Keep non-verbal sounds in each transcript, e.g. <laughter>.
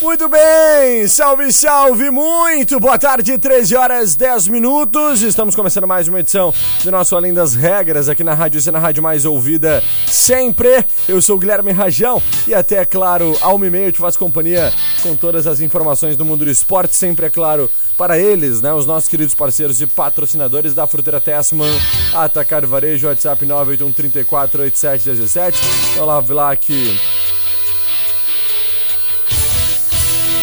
Muito bem, salve, salve, muito boa tarde, 13 horas 10 minutos. Estamos começando mais uma edição do nosso Além das Regras aqui na Rádio Cena Rádio Mais Ouvida sempre. Eu sou o Guilherme Rajão e até, é claro, ao e meio te faço companhia com todas as informações do mundo do esporte, sempre, é claro, para eles, né, os nossos queridos parceiros e patrocinadores da Fruteira Tessman, Atacar Varejo, WhatsApp 981 34 87 17. Então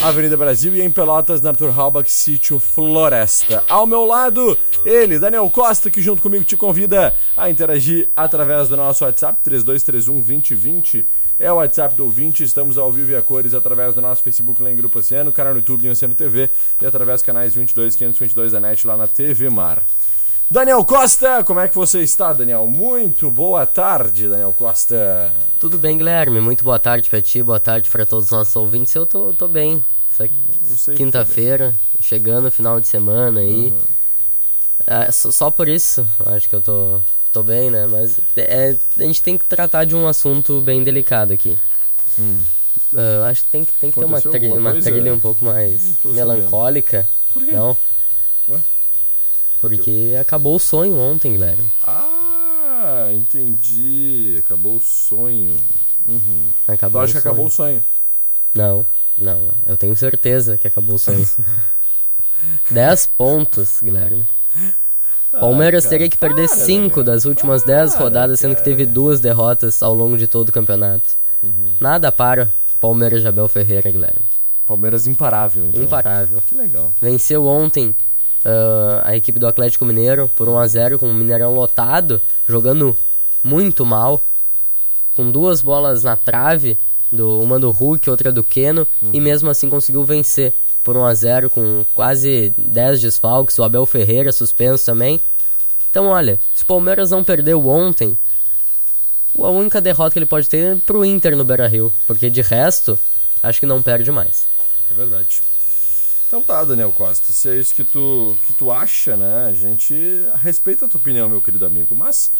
Avenida Brasil e em Pelotas, na Arthur Halbach, sítio Floresta. Ao meu lado, ele, Daniel Costa, que junto comigo te convida a interagir através do nosso WhatsApp 3231 2020. É o WhatsApp do ouvinte, estamos ao vivo e a cores através do nosso Facebook lá em Grupo Oceano, canal no YouTube Oceano TV e através dos canais 22 522 da NET lá na TV Mar. Daniel Costa, como é que você está, Daniel? Muito boa tarde, Daniel Costa. Tudo bem, Guilherme? Muito boa tarde pra ti, boa tarde para todos os nossos ouvintes. Eu tô, tô bem. Quinta-feira, chegando final de semana aí. Uhum. É, só, só, por isso, acho que eu tô, tô bem, né? Mas é, a gente tem que tratar de um assunto bem delicado aqui. Hum. Uh, acho que tem que, tem que ter uma, uma trilha um pouco mais melancólica. Por quê? Não? Ué? Porque acabou o sonho ontem, Guilherme. Ah, entendi. Acabou o sonho. Uhum. Acabou tu acha que acabou o sonho? Não. Não, eu tenho certeza que acabou o sonho. <laughs> 10 pontos, Guilherme. Palmeiras ah, teria que perder 5 das últimas 10 rodadas, sendo que teve duas derrotas ao longo de todo o campeonato. Uhum. Nada para Palmeiras de Abel Ferreira, Guilherme. Palmeiras imparável, então. Imparável. Que legal. Venceu ontem uh, a equipe do Atlético Mineiro por 1x0 com o Mineirão lotado, jogando muito mal, com duas bolas na trave do, uma do Hulk, outra do Keno, uhum. e mesmo assim conseguiu vencer por 1 a 0 com quase 10 desfalques, o Abel Ferreira suspenso também. Então, olha, se o Palmeiras não perdeu ontem, a única derrota que ele pode ter é pro Inter no Beira-Rio, porque de resto, acho que não perde mais. É verdade. Então tá, Daniel Costa, se é isso que tu, que tu acha, né, a gente respeita a tua opinião, meu querido amigo, mas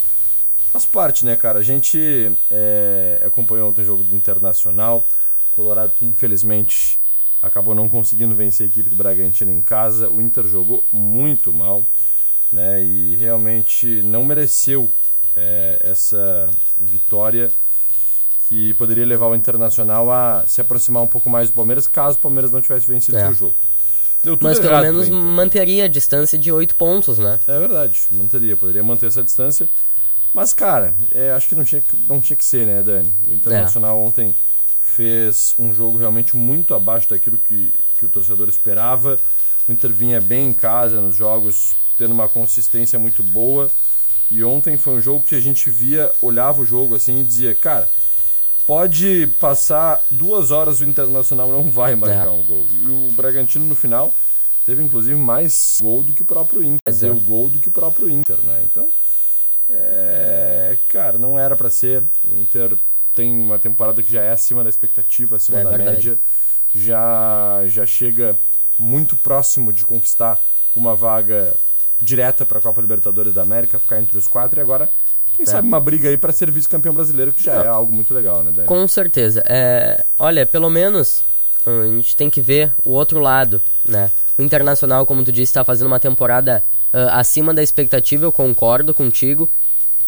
Faz parte, né, cara? A gente é, acompanhou ontem o jogo do Internacional. Colorado que infelizmente acabou não conseguindo vencer a equipe do Bragantino em casa. O Inter jogou muito mal, né? E realmente não mereceu é, essa vitória que poderia levar o Internacional a se aproximar um pouco mais do Palmeiras, caso o Palmeiras não tivesse vencido é. seu jogo. Mas pelo menos manteria a distância de oito pontos, né? É verdade, manteria, poderia manter essa distância. Mas, cara, é, acho que não tinha, não tinha que ser, né, Dani? O Internacional é. ontem fez um jogo realmente muito abaixo daquilo que, que o torcedor esperava. O Inter vinha bem em casa nos jogos, tendo uma consistência muito boa. E ontem foi um jogo que a gente via, olhava o jogo assim e dizia, cara, pode passar duas horas o Internacional não vai marcar é. um gol. E o Bragantino no final teve inclusive mais gol do que o próprio Inter. Quer dizer, o gol do que o próprio Inter, né? Então é, cara, não era para ser. O Inter tem uma temporada que já é acima da expectativa, acima é, da verdade. média. Já, já chega muito próximo de conquistar uma vaga direta para a Copa Libertadores da América, ficar entre os quatro e agora, quem é. sabe, uma briga aí para ser vice-campeão brasileiro, que já é algo muito legal, né? Com certeza. É, olha, pelo menos a gente tem que ver o outro lado, né? O Internacional, como tu disse, está fazendo uma temporada uh, acima da expectativa, eu concordo contigo.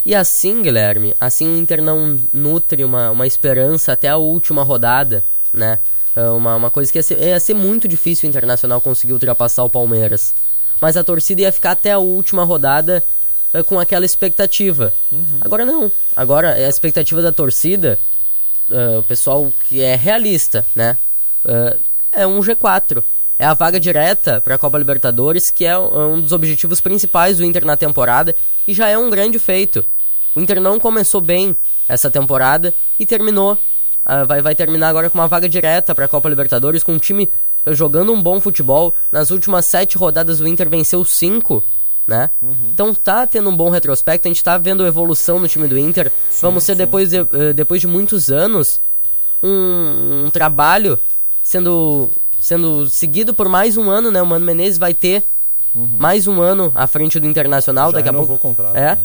E assim, Guilherme, assim o Inter não nutre uma, uma esperança até a última rodada, né? É uma, uma coisa que ia ser, ia ser muito difícil o Internacional conseguir ultrapassar o Palmeiras. Mas a torcida ia ficar até a última rodada uh, com aquela expectativa. Uhum. Agora não. Agora a expectativa da torcida, uh, o pessoal que é realista, né? Uh, é um G4. É a vaga direta para a Copa Libertadores, que é um dos objetivos principais do Inter na temporada e já é um grande feito. O Inter não começou bem essa temporada e terminou Uh, vai, vai terminar agora com uma vaga direta para a Copa Libertadores, com um time jogando um bom futebol. Nas últimas sete rodadas o Inter venceu cinco, né? Uhum. Então tá tendo um bom retrospecto, a gente tá vendo evolução no time do Inter. Sim, Vamos ser depois de, uh, depois de muitos anos um, um, trabalho sendo sendo seguido por mais um ano, né? O Mano Menezes vai ter uhum. mais um ano à frente do Internacional Já daqui a pouco. O contrato, é. Né?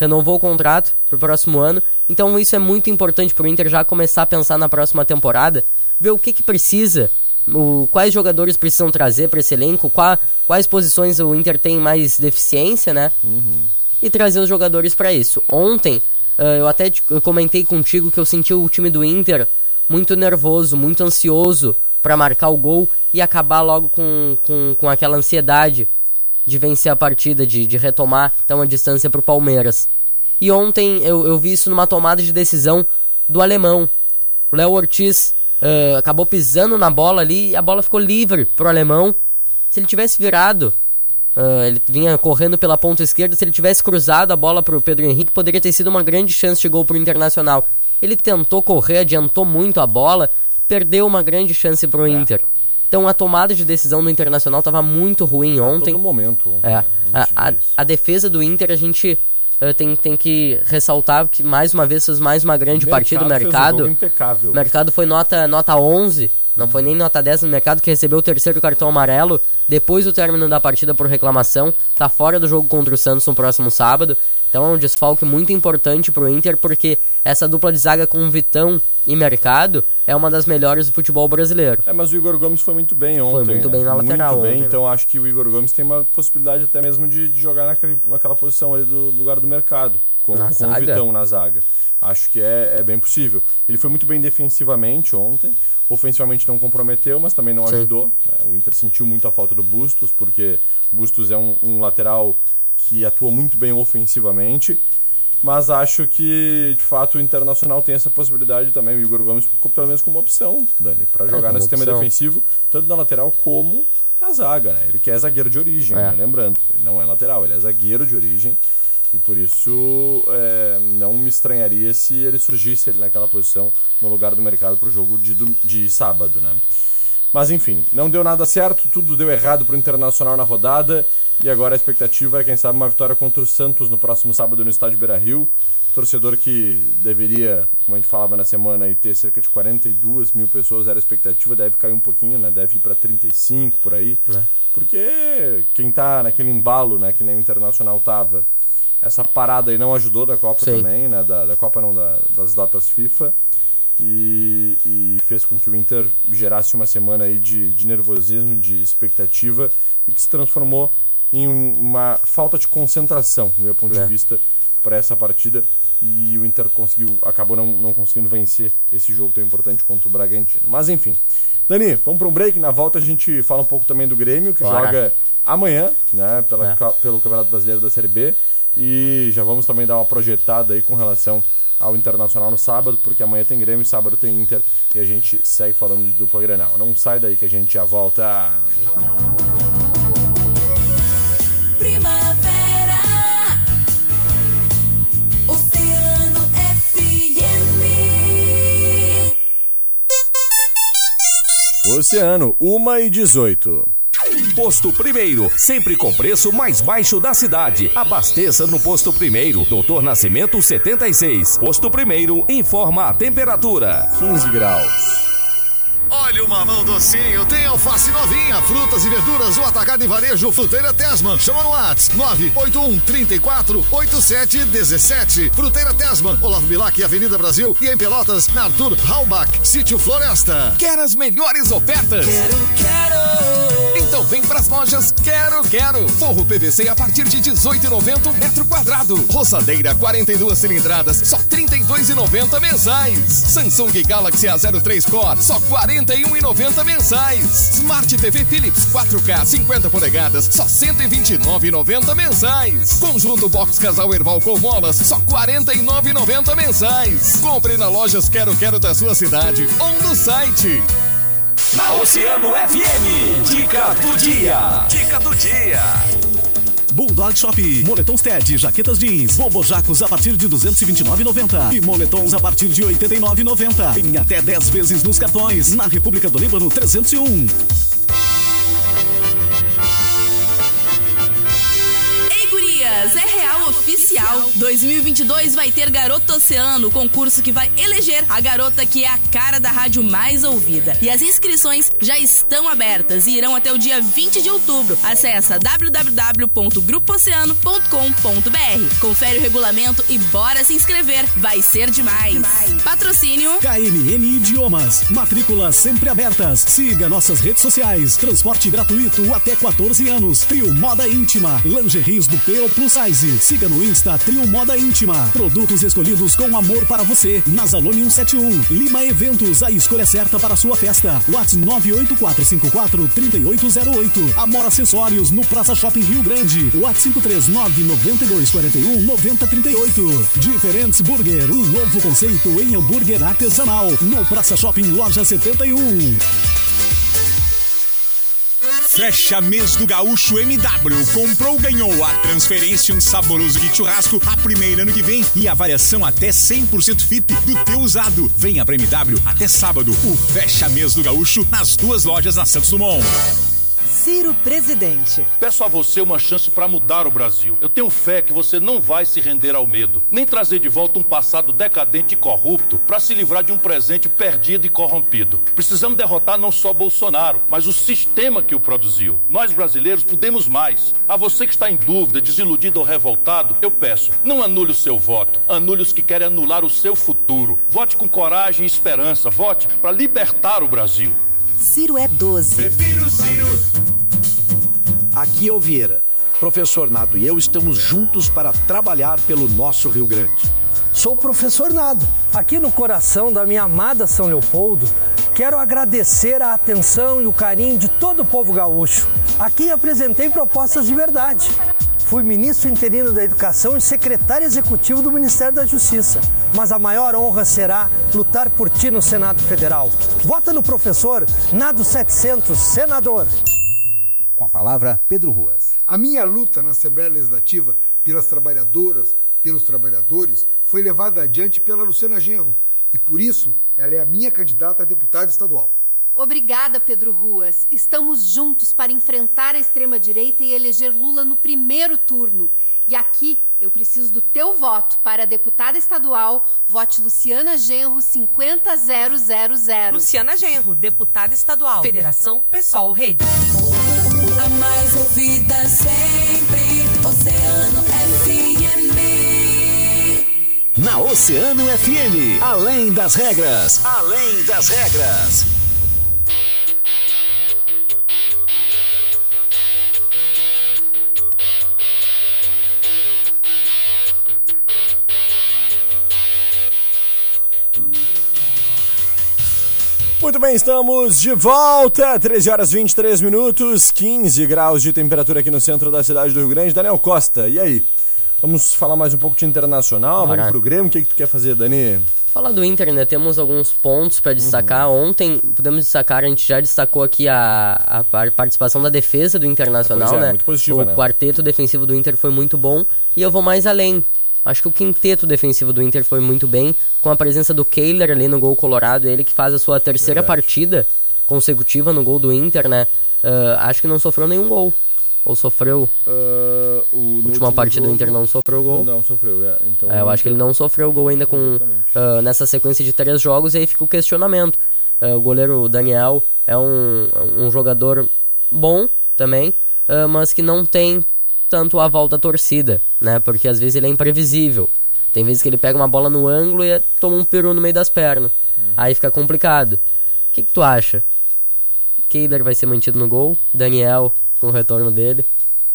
Renovou o contrato para o próximo ano. Então isso é muito importante para o Inter já começar a pensar na próxima temporada, ver o que, que precisa, o, quais jogadores precisam trazer para esse elenco, qual, quais posições o Inter tem mais deficiência, né? Uhum. E trazer os jogadores para isso. Ontem uh, eu até eu comentei contigo que eu senti o time do Inter muito nervoso, muito ansioso para marcar o gol e acabar logo com, com, com aquela ansiedade de vencer a partida, de, de retomar então a distância para o Palmeiras. E ontem eu, eu vi isso numa tomada de decisão do alemão. O Léo Ortiz uh, acabou pisando na bola ali e a bola ficou livre para o alemão. Se ele tivesse virado, uh, ele vinha correndo pela ponta esquerda, se ele tivesse cruzado a bola para o Pedro Henrique, poderia ter sido uma grande chance de gol para o Internacional. Ele tentou correr, adiantou muito a bola, perdeu uma grande chance para o é. Inter. Então a tomada de decisão do Internacional estava muito ruim ontem. A todo momento. Ontem, é, a, a, a, defesa do Inter a gente uh, tem, tem que ressaltar que mais uma vez fez mais uma grande partida. O mercado, um impecável. o mercado foi nota, nota 11, não foi nem nota 10 no mercado, que recebeu o terceiro cartão amarelo depois do término da partida por reclamação. Tá fora do jogo contra o Santos no próximo sábado. Então é um desfalque muito importante pro Inter, porque essa dupla de zaga com Vitão e Mercado é uma das melhores do futebol brasileiro. É, mas o Igor Gomes foi muito bem ontem. Foi muito né? bem na lateral. Muito bem, ontem, né? então acho que o Igor Gomes tem uma possibilidade até mesmo de, de jogar naquele, naquela posição ali do lugar do mercado, com, com o Vitão na zaga. Acho que é, é bem possível. Ele foi muito bem defensivamente ontem. Ofensivamente não comprometeu, mas também não Sim. ajudou. Né? O Inter sentiu muito a falta do Bustos, porque o Bustos é um, um lateral que atua muito bem ofensivamente. Mas acho que, de fato, o Internacional tem essa possibilidade também, o Igor Gomes, pelo menos como opção, Dani, para é, jogar é, no sistema opção. defensivo, tanto na lateral como na zaga, né? Ele que é zagueiro de origem, é. né? lembrando, ele não é lateral, ele é zagueiro de origem. E por isso é, não me estranharia se ele surgisse ele naquela posição no lugar do mercado para o jogo de, de sábado, né? Mas enfim, não deu nada certo, tudo deu errado para o Internacional na rodada. E agora a expectativa é, quem sabe, uma vitória contra o Santos no próximo sábado no estádio Beira Rio. Torcedor que deveria, como a gente falava na semana, ter cerca de 42 mil pessoas, era a expectativa, deve cair um pouquinho, né? Deve ir para 35 por aí. É. Porque quem tá naquele embalo, né, que nem o Internacional tava, essa parada aí não ajudou da Copa Sim. também, né? Da, da Copa não, da, das datas FIFA. E, e, fez com que o Inter gerasse uma semana aí de, de nervosismo, de expectativa e que se transformou em uma falta de concentração, do meu ponto é. de vista, para essa partida. E o Inter conseguiu, acabou não, não conseguindo vencer esse jogo tão importante contra o Bragantino. Mas enfim. Dani, vamos para um break. Na volta a gente fala um pouco também do Grêmio, que Bora. joga amanhã, né, pela, é. pelo Campeonato Brasileiro da Série B. E já vamos também dar uma projetada aí com relação ao Internacional no sábado, porque amanhã tem Grêmio, sábado tem Inter e a gente segue falando de dupla Grenal. Não sai daí que a gente já volta. Primavera Oceano FM Oceano, 1 e 18. Posto Primeiro, sempre com preço mais baixo da cidade. Abasteça no Posto Primeiro, Doutor Nascimento 76. Posto Primeiro informa a temperatura: 15 graus. Olha o mamão docinho, tem alface novinha, frutas e verduras, o atacado e varejo Fruteira Tesman. Chama no Whats 981 34 87 17. Fruteira Tesman, Olavo Bilac, Avenida Brasil e em Pelotas, na Arthur Halbach, Sítio Floresta. Quer as melhores ofertas? Quero, quero. Então vem pras lojas Quero Quero. Forro PVC a partir de 18,90 metro quadrado. Roçadeira 42 cilindradas, só 32 32,90 mensais. Samsung Galaxy A03 Core, só 41,90 mensais. Smart TV Philips 4K 50 polegadas, só 129,90 mensais. Conjunto Box Casal Erval com molas, só 49,90 mensais. Compre na lojas Quero Quero da sua cidade ou no site. Na Oceano FM, dica do dia. Dica do dia. Bulldog Shop, moletons TED, jaquetas jeans, bobojacos a partir de 229,90 e moletons a partir de 89,90 em até 10 vezes nos cartões. Na República do Líbano 301. Oficial. 2022 vai ter Garota Oceano, concurso que vai eleger a garota que é a cara da rádio mais ouvida. E as inscrições já estão abertas e irão até o dia 20 de outubro. Acesse www.grupooceano.com.br. Confere o regulamento e bora se inscrever. Vai ser demais. demais. Patrocínio KNN Idiomas. Matrículas sempre abertas. Siga nossas redes sociais. Transporte gratuito até 14 anos. Trio Moda Íntima. Lingeries do PO Plus Size. Siga no Insta Trio Moda Íntima. Produtos escolhidos com amor para você. Nazalone 171. Lima Eventos. A escolha certa para a sua festa. WhatsApp 98454 3808. Amor Acessórios no Praça Shopping Rio Grande. WhatsApp 539 9241 9038. Diferentes Burger. Um novo conceito em hambúrguer artesanal. No Praça Shopping Loja 71. Fecha mês do Gaúcho MW. Comprou, ganhou a transferência, um saboroso de churrasco, a primeira ano que vem e a variação até 100% fit do teu usado. Venha pra MW até sábado. O Fecha mês do Gaúcho nas duas lojas na Santos Dumont. Ciro Presidente. Peço a você uma chance para mudar o Brasil. Eu tenho fé que você não vai se render ao medo, nem trazer de volta um passado decadente e corrupto para se livrar de um presente perdido e corrompido. Precisamos derrotar não só Bolsonaro, mas o sistema que o produziu. Nós brasileiros podemos mais. A você que está em dúvida, desiludido ou revoltado, eu peço, não anule o seu voto. Anule os que querem anular o seu futuro. Vote com coragem e esperança. Vote para libertar o Brasil. Ciro é 12. Prefiro Ciro. Aqui é o Vieira. Professor Nado e eu estamos juntos para trabalhar pelo nosso Rio Grande. Sou o professor Nado. Aqui no coração da minha amada São Leopoldo, quero agradecer a atenção e o carinho de todo o povo gaúcho. Aqui apresentei propostas de verdade. Fui ministro interino da Educação e secretário executivo do Ministério da Justiça. Mas a maior honra será lutar por ti no Senado Federal. Vota no professor Nado 700, senador. Com a palavra, Pedro Ruas. A minha luta na Assembleia Legislativa pelas trabalhadoras, pelos trabalhadores, foi levada adiante pela Luciana Genro. E por isso, ela é a minha candidata a deputada estadual. Obrigada, Pedro Ruas. Estamos juntos para enfrentar a extrema-direita e eleger Lula no primeiro turno. E aqui eu preciso do teu voto para a deputada estadual. Vote Luciana Genro 50000. Luciana Genro, deputada estadual. Federação Pessoal Rede. A mais ouvida sempre, Oceano FM. Na Oceano FM, além das regras, além das regras. Muito bem, estamos de volta. 13 horas 23 minutos, 15 graus de temperatura aqui no centro da cidade do Rio Grande. Daniel Costa, e aí? Vamos falar mais um pouco de internacional, vamos pro Grêmio. O que, que tu quer fazer, Dani? Falar do Inter, ainda temos alguns pontos para destacar. Uhum. Ontem, podemos destacar, a gente já destacou aqui a, a participação da defesa do Internacional, é, né? Muito positivo, o né? quarteto defensivo do Inter foi muito bom. E eu vou mais além. Acho que o quinteto defensivo do Inter foi muito bem, com a presença do Kehler ali no gol colorado, ele que faz a sua terceira Verdade. partida consecutiva no gol do Inter, né? Uh, acho que não sofreu nenhum gol. Ou sofreu? Uh, o, última partida do Inter não sofreu gol. Não sofreu, é. Então, é, eu acho que ele não sofreu gol ainda com uh, nessa sequência de três jogos e aí fica o questionamento. Uh, o goleiro Daniel é um, um jogador bom também, mas que não tem tanto o aval da torcida, né? Porque às vezes ele é imprevisível. Tem vezes que ele pega uma bola no ângulo e toma um peru no meio das pernas. Uhum. Aí fica complicado. O que, que tu acha? Keiler vai ser mantido no gol? Daniel com o retorno dele?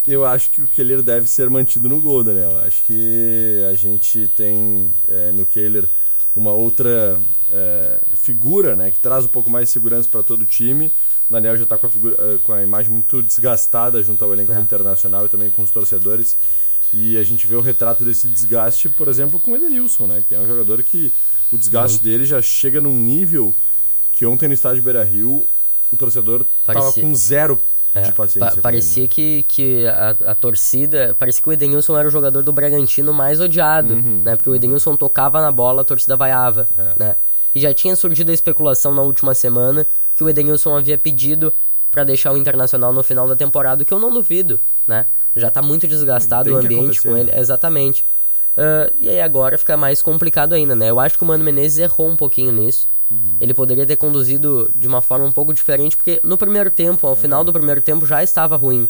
Eu acho que o Kehler deve ser mantido no gol, Daniel. Acho que a gente tem é, no Kehler uma outra é, figura, né, que traz um pouco mais de segurança para todo o time. O Daniel já está com, eh, com a imagem muito desgastada junto ao elenco É. internacional e também com os torcedores. E a gente vê o retrato desse desgaste, por exemplo, com o Edenilson, né, que é um jogador que o desgaste dele já chega num nível que ontem no estádio Beira-Rio o torcedor estava Parecia- com zero É, de paciência. pa- ele. parecia que, que a, a torcida. Parecia que o Edenilson era o jogador do Bragantino mais odiado, Uhum. né? Porque o Edenilson tocava na bola, a torcida vaiava, É. né? E já tinha surgido a especulação na última semana que o Edenilson havia pedido para deixar o Internacional no final da temporada, o que eu não duvido, né? Já tá muito desgastado o ambiente com ele, né? exatamente. Ah, e aí agora fica mais complicado ainda, né? Eu acho que o Mano Menezes errou um pouquinho nisso. Uhum. Ele poderia ter conduzido de uma forma um pouco diferente, porque no primeiro tempo, ao final do primeiro tempo, já estava ruim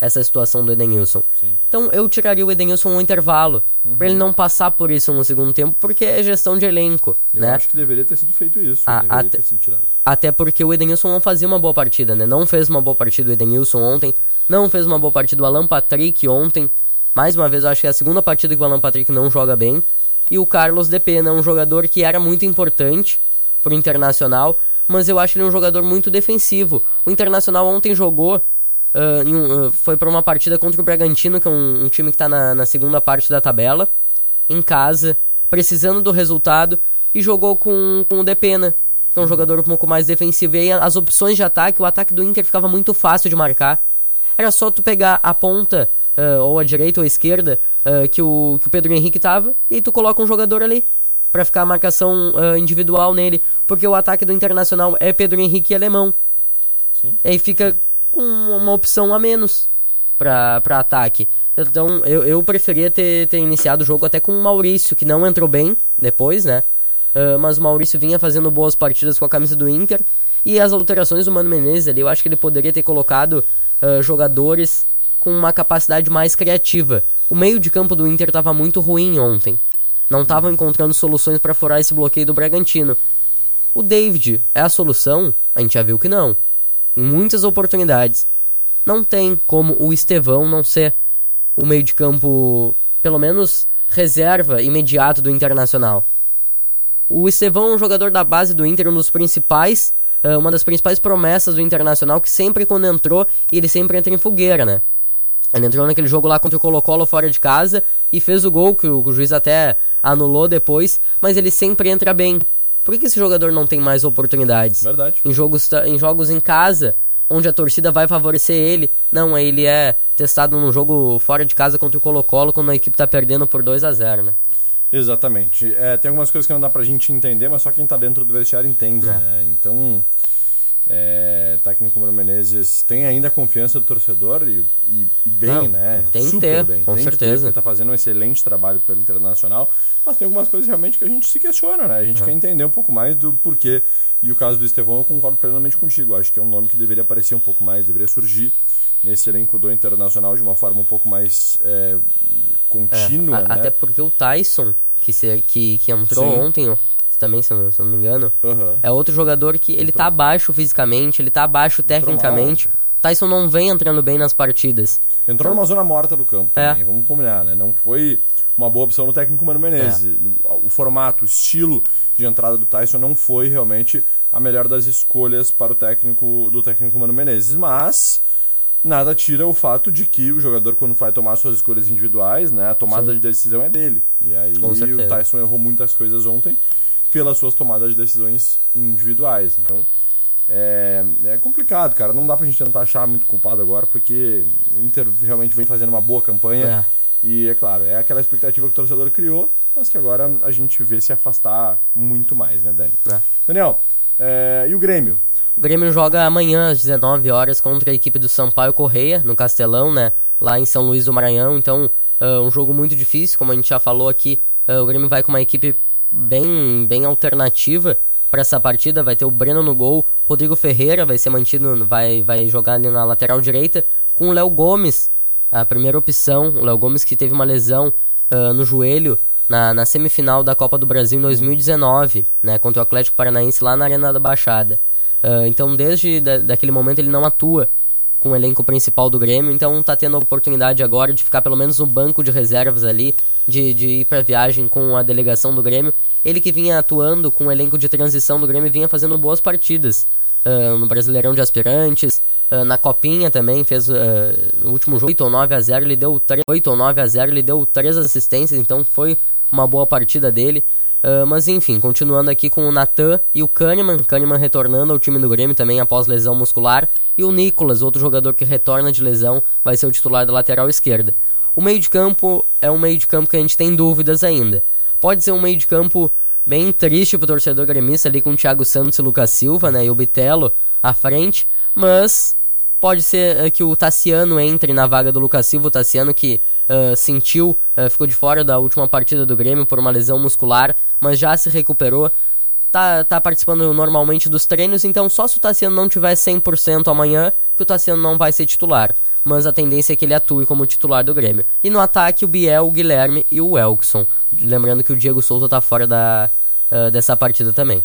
essa situação do Edenilson. Então eu tiraria o Edenilson no intervalo, Uhum. pra ele não passar por isso no segundo tempo, porque é gestão de elenco, Eu né? acho que deveria ter sido feito isso. Ah, deveria até- sido. Até porque o Edenilson não fazia uma boa partida, né? Não fez uma boa partida o Edenilson ontem, não fez uma boa partida o Alan Patrick ontem. Mais uma vez, eu acho que é a segunda partida que o Alan Patrick não joga bem. E o Carlos De Pena, um jogador que era muito importante pro Internacional, mas eu acho ele um jogador muito defensivo. O Internacional ontem jogou, em um- ah, foi para uma partida contra o Bragantino, que é um, um time que tá na, na segunda parte da tabela, em casa, precisando do resultado, e jogou com, com o Depena, que é um jogador um pouco mais defensivo. E aí as opções de ataque, o ataque do Inter ficava muito fácil de marcar. Era só tu pegar a ponta, ah, ou a direita ou a esquerda, que, o, que o Pedro Henrique tava, e tu coloca um jogador ali. Pra ficar a marcação ah, individual nele. Porque o ataque do Internacional é Pedro Henrique e Alemão. Sim. E aí fica com uma opção a menos pra ataque. Então eu, eu preferia ter, ter iniciado o jogo até com o Maurício, que não entrou bem depois, né? Ah, mas o Maurício vinha fazendo boas partidas com a camisa do Inter. E as alterações do Mano Menezes ali, eu acho que ele poderia ter colocado ah, jogadores com uma capacidade mais criativa. O meio de campo do Inter estava muito ruim ontem. Não estavam encontrando soluções para furar esse bloqueio do Bragantino. O David é a solução? A gente já viu que não. Em muitas oportunidades. Não tem como o Estevão não ser o meio de campo, pelo menos reserva imediato do Internacional. O Estevão é um jogador da base do Inter, um dos principais, eh, uma das principais promessas do Internacional, que sempre quando entrou, ele sempre entra em fogueira, né? Ele entrou naquele jogo lá contra o Colo-Colo fora de casa e fez o gol, que o juiz até anulou depois, mas ele sempre entra bem. Por que, esse jogador não tem mais oportunidades? Verdade. Em jogos, em jogos em casa, onde a torcida vai favorecer ele. Não, aí ele é testado num jogo fora de casa contra o Colo-Colo, quando a equipe tá perdendo por 2 a 0 né? Exatamente. É, tem algumas coisas que não dá pra gente entender, mas só quem tá dentro do vestiário entende, É. né? Então, é, técnico Mano Menezes tem ainda a confiança do torcedor e, e- e bem, Não, né? tem que Super ter, bem. com tem certeza. Que ter, porque tá fazendo um excelente trabalho pelo Internacional, mas tem algumas coisas realmente que a gente se questiona, né? A gente É. quer entender um pouco mais do porquê. E o caso do Estevão, eu concordo plenamente contigo. Acho que é um nome que deveria aparecer um pouco mais, deveria surgir nesse elenco do Internacional de uma forma um pouco mais é, contínua, É, a- né? Até porque o Tyson, que, se, que, que entrou Sim. ontem, também, se eu, não- se não me engano, Aham. é outro jogador que ele tá abaixo fisicamente, ele tá abaixo tecnicamente. mal, Tyson não vem entrando bem nas partidas. Entrou numa zona morta do campo É. também, vamos combinar, né? Não foi uma boa opção no técnico Mano Menezes. O, o formato, o estilo de entrada do Tyson não foi realmente a melhor das escolhas para o técnico do técnico Mano Menezes, mas nada tira o fato de que o jogador quando vai tomar suas escolhas individuais, né, a tomada Sim. de decisão é dele. E aí o. Tyson errou muitas coisas ontem pelas suas tomadas de decisões individuais. Então, é, é complicado, cara. Não dá pra gente tentar achar muito culpado agora, porque o Inter realmente vem fazendo uma boa campanha. E é claro, é aquela expectativa que o torcedor criou, mas que agora a gente vê se afastar muito mais, né, Dani? É. Daniel, é, e o Grêmio? O Grêmio joga amanhã às 19 horas contra a equipe do Sampaio Correia, no Castelão, né? Lá em São Luís do Maranhão. Então, é um jogo muito difícil, como a gente já falou aqui. é, o Grêmio vai com uma equipe bem, bem alternativa para essa partida. Vai ter o Breno no gol, Rodrigo Ferreira vai ser mantido, vai, vai jogar ali na lateral direita, com o Léo Gomes, a primeira opção. O Léo Gomes que teve uma lesão ah, no joelho na, na semifinal da Copa do Brasil em 2019, né? Contra o Atlético Paranaense lá na Arena da Baixada. Ah, então, desde da, daquele momento, ele não atua com o elenco principal do Grêmio, então tá tendo a oportunidade agora de ficar pelo menos no banco de reservas ali, de, de ir pra viagem com a delegação do Grêmio. Ele que vinha atuando com o elenco de transição do Grêmio vinha fazendo boas partidas. Uh, no Brasileirão de Aspirantes, uh, na Copinha também, fez uh, no último jogo 8 ou 9 a 0, ele deu 3, 8 ou 9 a 0, ele deu 3 assistências, então foi uma boa partida dele. Uh, mas enfim, continuando aqui com o Natan e o Kahneman, Kahneman retornando ao time do Grêmio também após lesão muscular, e o Nicolas, outro jogador que retorna de lesão, vai ser o titular da lateral esquerda. O meio de campo é um meio de campo que a gente tem dúvidas ainda. Pode ser um meio de campo bem triste pro torcedor gremista ali com o Thiago Santos e Lucas Silva, né, e o Bitelo à frente, mas pode ser uh, que o Tassiano entre na vaga do Lucas Silva, o Tassiano que uh, sentiu, uh, ficou de fora da última partida do Grêmio por uma lesão muscular, mas já se recuperou, tá, tá participando normalmente dos treinos, então só se o Tassiano não tiver 100% amanhã, que o Tassiano não vai ser titular, mas a tendência é que ele atue como titular do Grêmio. E no ataque o Biel, o Guilherme e o Elkson, lembrando que o Diego Souza tá fora da, dessa partida também.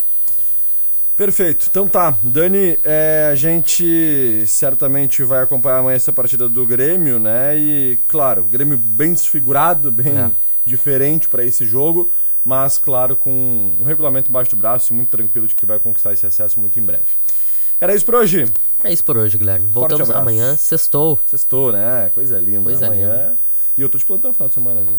Perfeito. Então tá, Dani, é, a gente certamente vai acompanhar amanhã essa partida do Grêmio, né? E, claro, o Grêmio bem desfigurado, bem é. diferente para esse jogo, mas, claro, com um regulamento embaixo do braço e muito tranquilo de que vai conquistar esse acesso muito em breve. Era isso por hoje? É isso por hoje, Guilherme. Voltamos amanhã, sextou. Sextou, né? Coisa linda. Coisa amanhã. Linda. E eu tô te plantando no final de semana, viu?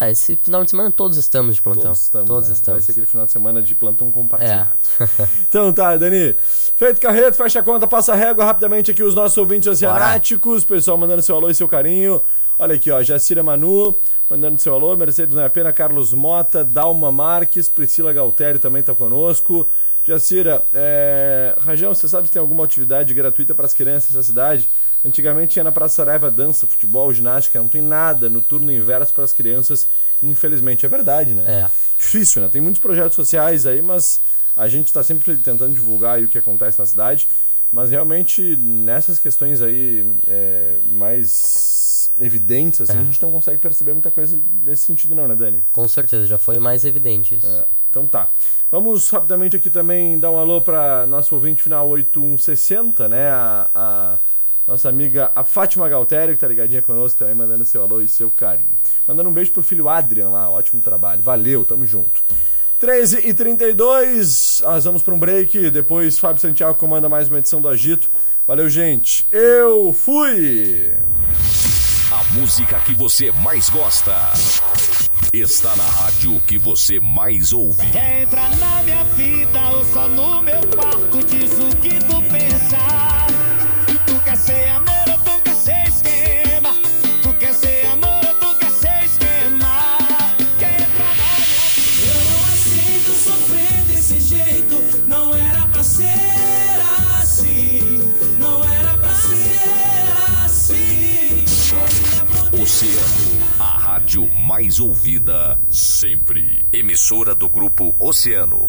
Ah, esse final de semana todos estamos de plantão. Todos estamos. Todos né? estamos. Vai ser aquele final de semana de plantão compartilhado. É. <laughs> então tá, Dani. Feito carreto, fecha a conta, passa a régua rapidamente aqui os nossos ouvintes oceanáticos. Pessoal mandando seu alô e seu carinho. Olha aqui, ó, Jacira Manu, mandando seu alô, Mercedes Não é Pena, Carlos Mota, Dalma Marques, Priscila Galtério também tá conosco. Jacira, é... Rajão, você sabe se tem alguma atividade gratuita para as crianças nessa cidade? Antigamente tinha na Praça Saraiva dança, futebol, ginástica, não tem nada no turno inverso para as crianças, infelizmente. É verdade, né? É. Difícil, né? Tem muitos projetos sociais aí, mas a gente está sempre tentando divulgar o que acontece na cidade. Mas realmente, nessas questões aí é, mais evidentes, assim, é. a gente não consegue perceber muita coisa nesse sentido não, né, Dani? Com certeza, já foi mais evidente isso. É. Então tá. Vamos rapidamente aqui também dar um alô para nosso ouvinte final 8160, né? A, a nossa amiga a Fátima Galtério, que tá ligadinha conosco também, mandando seu alô e seu carinho. Mandando um beijo pro filho Adrian lá, ótimo trabalho. Valeu, tamo junto. 13 e 32 nós vamos para um break. Depois Fábio Santiago comanda mais uma edição do Agito. Valeu, gente. Eu fui! A música que você mais gosta está na rádio que você mais ouve. Quer entrar na minha vida ou só no meu quarto? Diz o que tu a rádio mais ouvida sempre. Emissora do grupo Oceano.